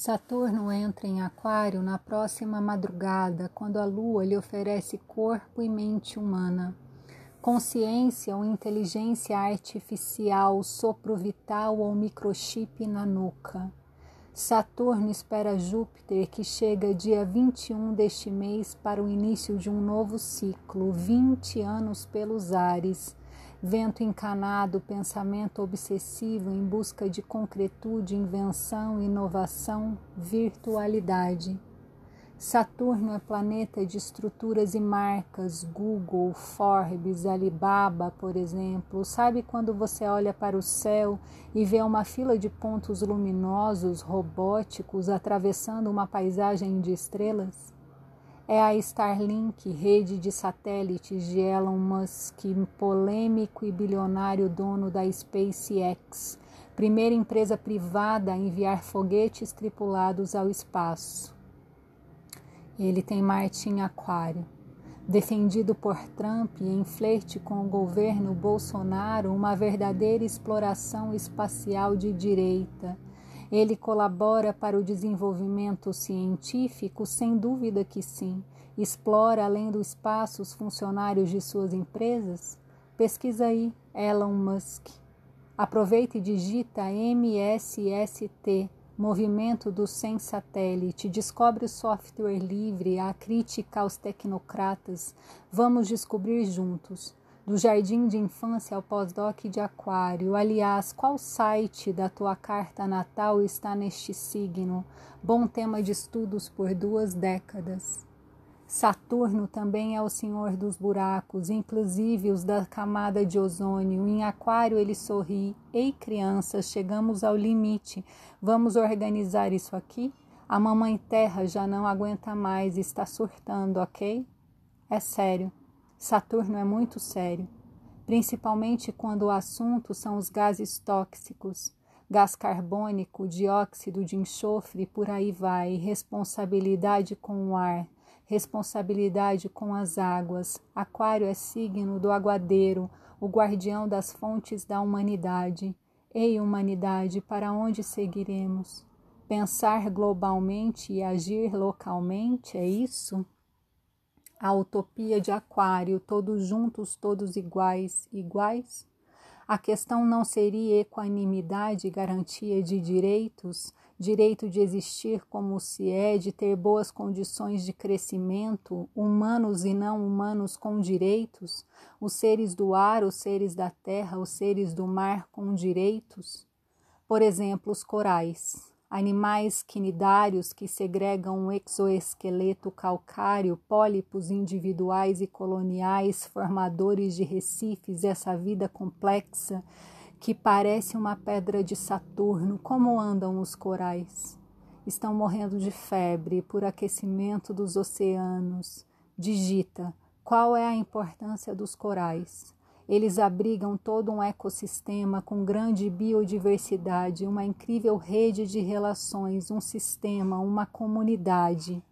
Saturno entra em Aquário na próxima madrugada, quando a Lua lhe oferece corpo e mente humana, consciência ou inteligência artificial, sopro vital ou microchip na nuca. Saturno espera Júpiter, que chega dia 21 deste mês para o início de um novo ciclo, 20 anos pelos ares vento encanado, pensamento obsessivo em busca de concretude, invenção, inovação, virtualidade. Saturno é planeta de estruturas e marcas, Google, Forbes, Alibaba, por exemplo. Sabe quando você olha para o céu e vê uma fila de pontos luminosos, robóticos, atravessando uma paisagem de estrelas? É a Starlink, rede de satélites de Elon Musk, polêmico e bilionário dono da SpaceX, primeira empresa privada a enviar foguetes tripulados ao espaço. Ele tem Marte em Aquário. Defendido por Trump em flerte com o governo Bolsonaro, uma verdadeira exploração espacial de direita ele colabora para o desenvolvimento científico? Sem dúvida que sim. Explora além do espaço os funcionários de suas empresas? Pesquisa aí, Elon Musk. Aproveita e digita MSST, Movimento do Sem Satélite. Descobre o software livre, a crítica aos tecnocratas. Vamos descobrir juntos do jardim de infância ao pós-doc de aquário. Aliás, qual site da tua carta natal está neste signo? Bom tema de estudos por duas décadas. Saturno também é o senhor dos buracos, inclusive os da camada de ozônio. Em Aquário ele sorri. Ei, crianças, chegamos ao limite. Vamos organizar isso aqui? A mamãe Terra já não aguenta mais, está surtando, ok? É sério. Saturno é muito sério, principalmente quando o assunto são os gases tóxicos, gás carbônico, dióxido de enxofre, por aí vai, responsabilidade com o ar, responsabilidade com as águas. Aquário é signo do aguadeiro, o guardião das fontes da humanidade. Ei, humanidade, para onde seguiremos? Pensar globalmente e agir localmente, é isso? A utopia de Aquário, todos juntos, todos iguais, iguais? A questão não seria equanimidade garantia de direitos, direito de existir como se é, de ter boas condições de crescimento, humanos e não humanos com direitos, os seres do ar, os seres da terra, os seres do mar com direitos? Por exemplo, os corais animais quinidários que segregam um exoesqueleto calcário, pólipos individuais e coloniais, formadores de recifes, essa vida complexa que parece uma pedra de Saturno. Como andam os corais? Estão morrendo de febre por aquecimento dos oceanos. Digita: qual é a importância dos corais? Eles abrigam todo um ecossistema com grande biodiversidade, uma incrível rede de relações, um sistema, uma comunidade.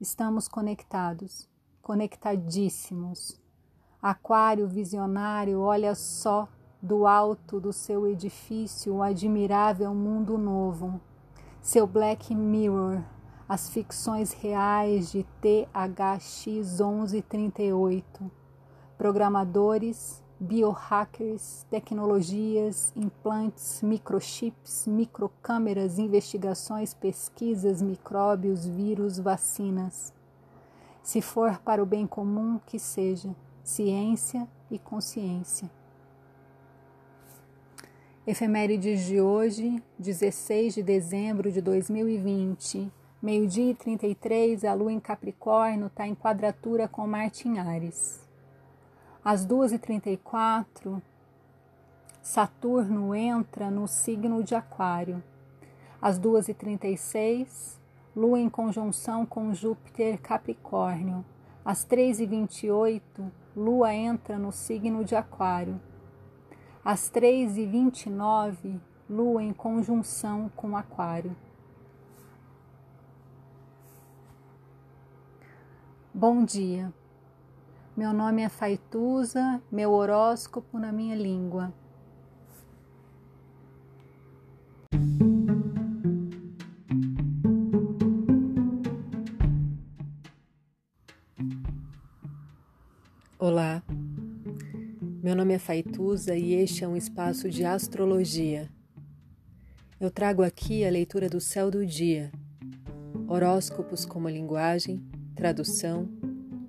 Estamos conectados, conectadíssimos. Aquário visionário olha só do alto do seu edifício o admirável mundo novo. Seu Black Mirror, as ficções reais de THX 1138 programadores, biohackers, tecnologias, implantes, microchips, microcâmeras, investigações, pesquisas, micróbios, vírus, vacinas. Se for para o bem comum, que seja ciência e consciência. Efemérides de hoje, 16 de dezembro de 2020, meio-dia e 33, a lua em Capricórnio está em quadratura com Marte em Ares. Às 2h34, Saturno entra no signo de Aquário. Às 2h36, Lua em conjunção com Júpiter Capricórnio. Às 3h28, Lua entra no signo de Aquário. Às 3h29, Lua em conjunção com Aquário. Bom dia. Meu nome é Faituza, meu horóscopo na minha língua. Olá, meu nome é Faituza e este é um espaço de astrologia. Eu trago aqui a leitura do céu do dia, horóscopos como linguagem, tradução